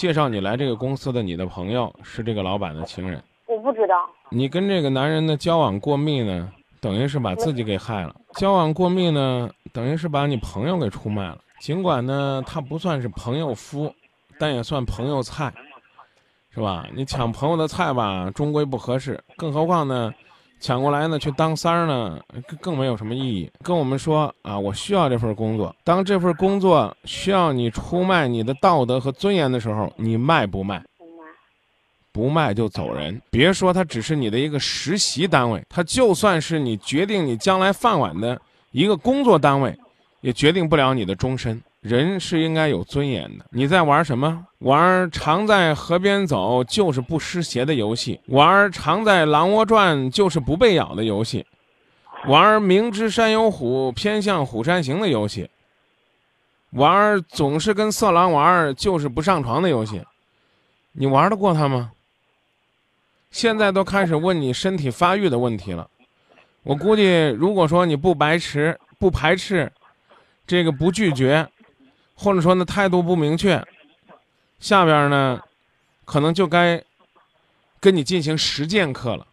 介绍你来这个公司的你的朋友是这个老板的情人，我不知道。你跟这个男人的交往过密呢，等于是把自己给害了；交往过密呢，等于是把你朋友给出卖了。尽管呢，他不算是朋友夫，但也算朋友菜，是吧？你抢朋友的菜吧，终归不合适。更何况呢，抢过来呢去当三儿呢，更更没有什么意义。跟我们说啊，我需要这份工作。当这份工作需要你出卖你的道德和尊严的时候，你卖不卖？不卖。不卖就走人。别说它只是你的一个实习单位，它就算是你决定你将来饭碗的一个工作单位。也决定不了你的终身。人是应该有尊严的。你在玩什么？玩常在河边走就是不湿鞋的游戏；玩常在狼窝转就是不被咬的游戏；玩明知山有虎，偏向虎山行的游戏；玩总是跟色狼玩就是不上床的游戏。你玩得过他吗？现在都开始问你身体发育的问题了。我估计，如果说你不排斥，不排斥。这个不拒绝，或者说呢态度不明确，下边呢，可能就该跟你进行实践课了。